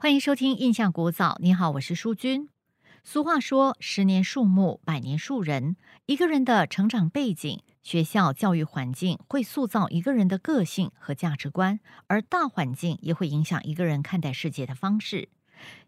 欢迎收听《印象古早》。你好，我是淑君。俗话说：“十年树木，百年树人。”一个人的成长背景、学校教育环境会塑造一个人的个性和价值观，而大环境也会影响一个人看待世界的方式。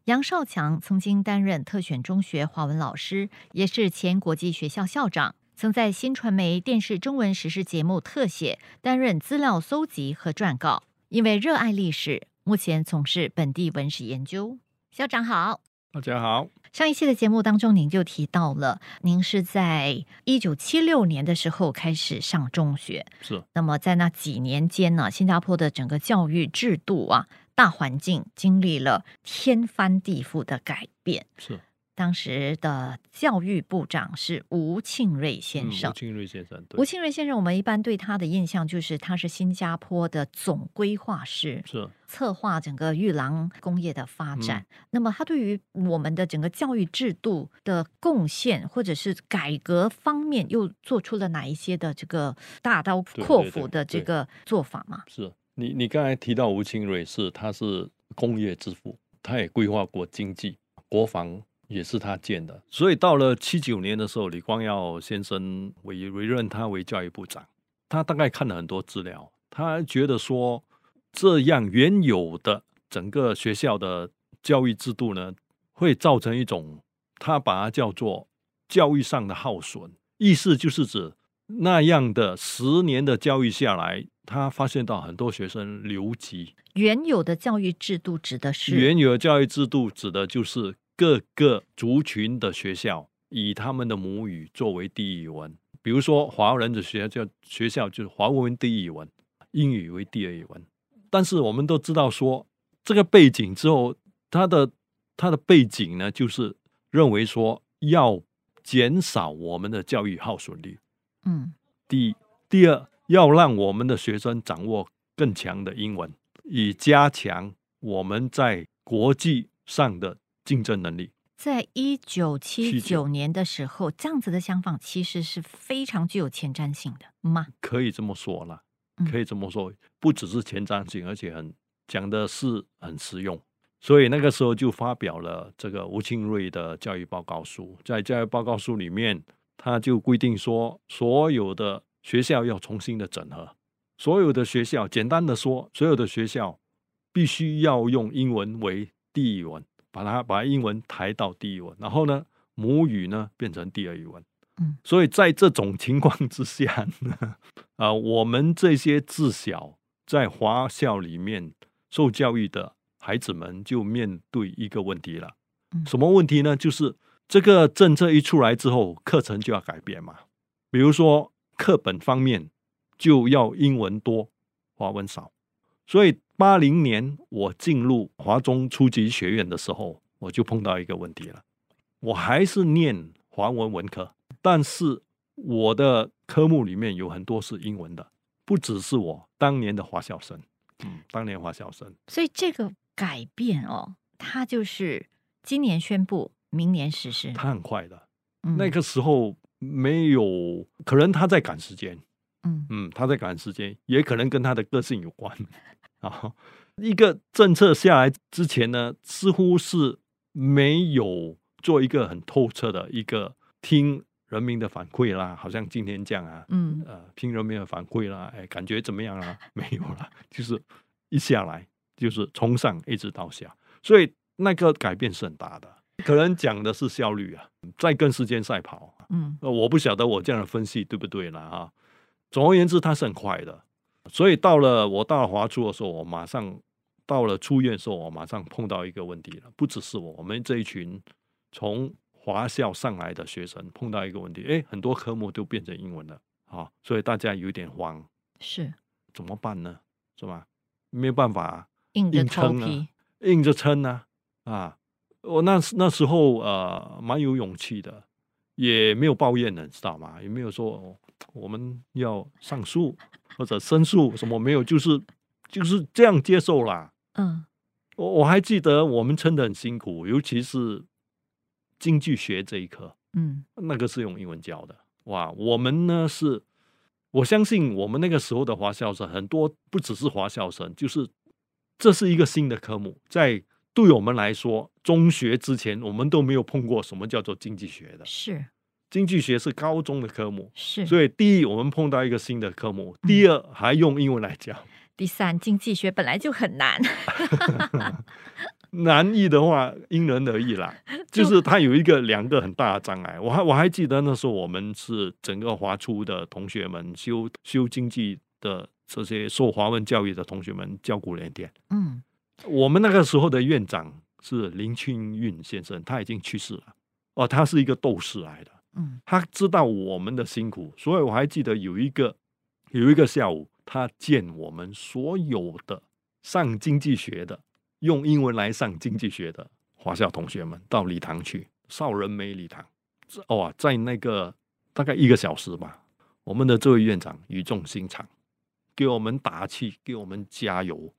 杨少强曾经担任特选中学华文老师，也是前国际学校校长，曾在新传媒电视中文实时节目特写担任资料搜集和撰稿。因为热爱历史。目前从事本地文史研究，校长好，大家好。上一期的节目当中，您就提到了，您是在一九七六年的时候开始上中学，是。那么在那几年间呢，新加坡的整个教育制度啊，大环境经历了天翻地覆的改变，是。当时的教育部长是吴庆瑞先生。吴庆瑞先生，吴庆瑞先生，我们一般对他的印象就是他是新加坡的总规划师，是策划整个玉郎工业的发展。那么他对于我们的整个教育制度的贡献，或者是改革方面，又做出了哪一些的这个大刀阔斧的这个做法吗？是你，你刚才提到吴庆瑞是他是工业之父，他也规划过经济、国防。也是他建的，所以到了七九年的时候，李光耀先生委委任他为教育部长。他大概看了很多资料，他觉得说这样原有的整个学校的教育制度呢，会造成一种他把它叫做教育上的耗损，意思就是指那样的十年的教育下来，他发现到很多学生留级。原有的教育制度指的是原有的教育制度指的就是。各个族群的学校以他们的母语作为第一语文，比如说华人的学校叫学校就是华文第一语文，英语为第二语文。但是我们都知道说这个背景之后，它的它的背景呢，就是认为说要减少我们的教育耗损率。嗯，第第二要让我们的学生掌握更强的英文，以加强我们在国际上的。竞争能力，在一九七九年的时候，这样子的想法其实是非常具有前瞻性的吗？可以这么说了，可以这么说，不只是前瞻性，而且很讲的是很实用。所以那个时候就发表了这个吴庆瑞的教育报告书，在教育报告书里面，他就规定说，所有的学校要重新的整合，所有的学校，简单的说，所有的学校必须要用英文为第一语文。把它把英文抬到第一文，然后呢，母语呢变成第二语文。嗯，所以在这种情况之下，啊，我们这些自小在华校里面受教育的孩子们就面对一个问题了。什么问题呢？就是这个政策一出来之后，课程就要改变嘛。比如说课本方面就要英文多，华文少。所以八零年我进入华中初级学院的时候，我就碰到一个问题了。我还是念华文文科，但是我的科目里面有很多是英文的，不只是我当年的华校生。嗯，当年华校生。所以这个改变哦，它就是今年宣布，明年实施。他很快的，那个时候没有，可能他在赶时间。嗯嗯，他在赶时间，也可能跟他的个性有关。啊，一个政策下来之前呢，似乎是没有做一个很透彻的一个听人民的反馈啦，好像今天这样啊，嗯，呃，听人民的反馈啦，哎，感觉怎么样啊？没有啦，就是一下来就是从上一直到下，所以那个改变是很大的。可能讲的是效率啊，在跟时间赛跑。嗯，我不晓得我这样的分析对不对了啊。总而言之，它是很快的。所以到了我到了华初的时候，我马上到了出院的时候，我马上碰到一个问题了。不只是我，我们这一群从华校上来的学生碰到一个问题，哎，很多科目都变成英文了啊，所以大家有点慌，是怎么办呢？是吧？没有办法，硬着头皮，硬着撑呢啊！我那那时候呃，蛮有勇气的，也没有抱怨的，知道吗？也没有说我们要上诉。或者申诉什么没有，就是就是这样接受啦。嗯，我我还记得我们撑的很辛苦，尤其是经济学这一科，嗯，那个是用英文教的。哇，我们呢是，我相信我们那个时候的华校生很多，不只是华校生，就是这是一个新的科目，在对我们来说，中学之前我们都没有碰过什么叫做经济学的。是经济学是高中的科目，是，所以第一，我们碰到一个新的科目；第二，还用英文来教。第三，经济学本来就很难，难易的话因人而异啦。就是它有一个两个很大的障碍。我还我还记得那时候我们是整个华初的同学们修修经济的这些受华文教育的同学们叫苦连天。嗯，我们那个时候的院长是林清运先生，他已经去世了。哦，他是一个斗士来的。嗯，他知道我们的辛苦，所以我还记得有一个有一个下午，他见我们所有的上经济学的，用英文来上经济学的华校同学们到礼堂去，少人美礼堂。哦，在那个大概一个小时吧，我们的这位院长语重心长，给我们打气，给我们加油，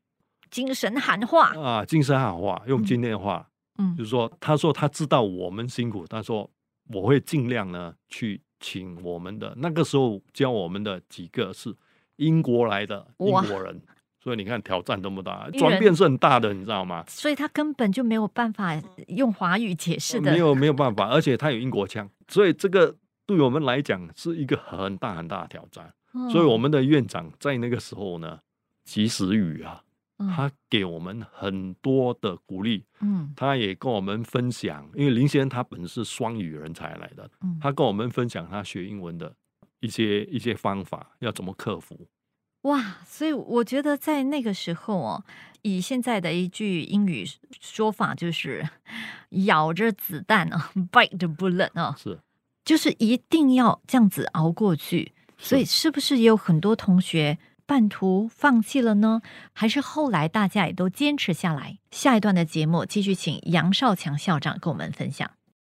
精神喊话啊，精神喊话，用今天的话，嗯，就是说，他说他知道我们辛苦，他说。我会尽量呢去请我们的那个时候教我们的几个是英国来的英国人，所以你看挑战多么大，转变是很大的，你知道吗？所以他根本就没有办法用华语解释的，没有没有办法，而且他有英国腔，所以这个对我们来讲是一个很大很大的挑战。所以我们的院长在那个时候呢，及时雨啊。他给我们很多的鼓励，嗯，他也跟我们分享，因为林先生他本是双语人才来的，嗯，他跟我们分享他学英文的一些一些方法，要怎么克服。哇，所以我觉得在那个时候哦，以现在的一句英语说法就是咬着子弹啊，bite the bullet 啊，是，就是一定要这样子熬过去。所以是不是也有很多同学？半途放弃了呢，还是后来大家也都坚持下来？下一段的节目继续请杨少强校长跟我们分享。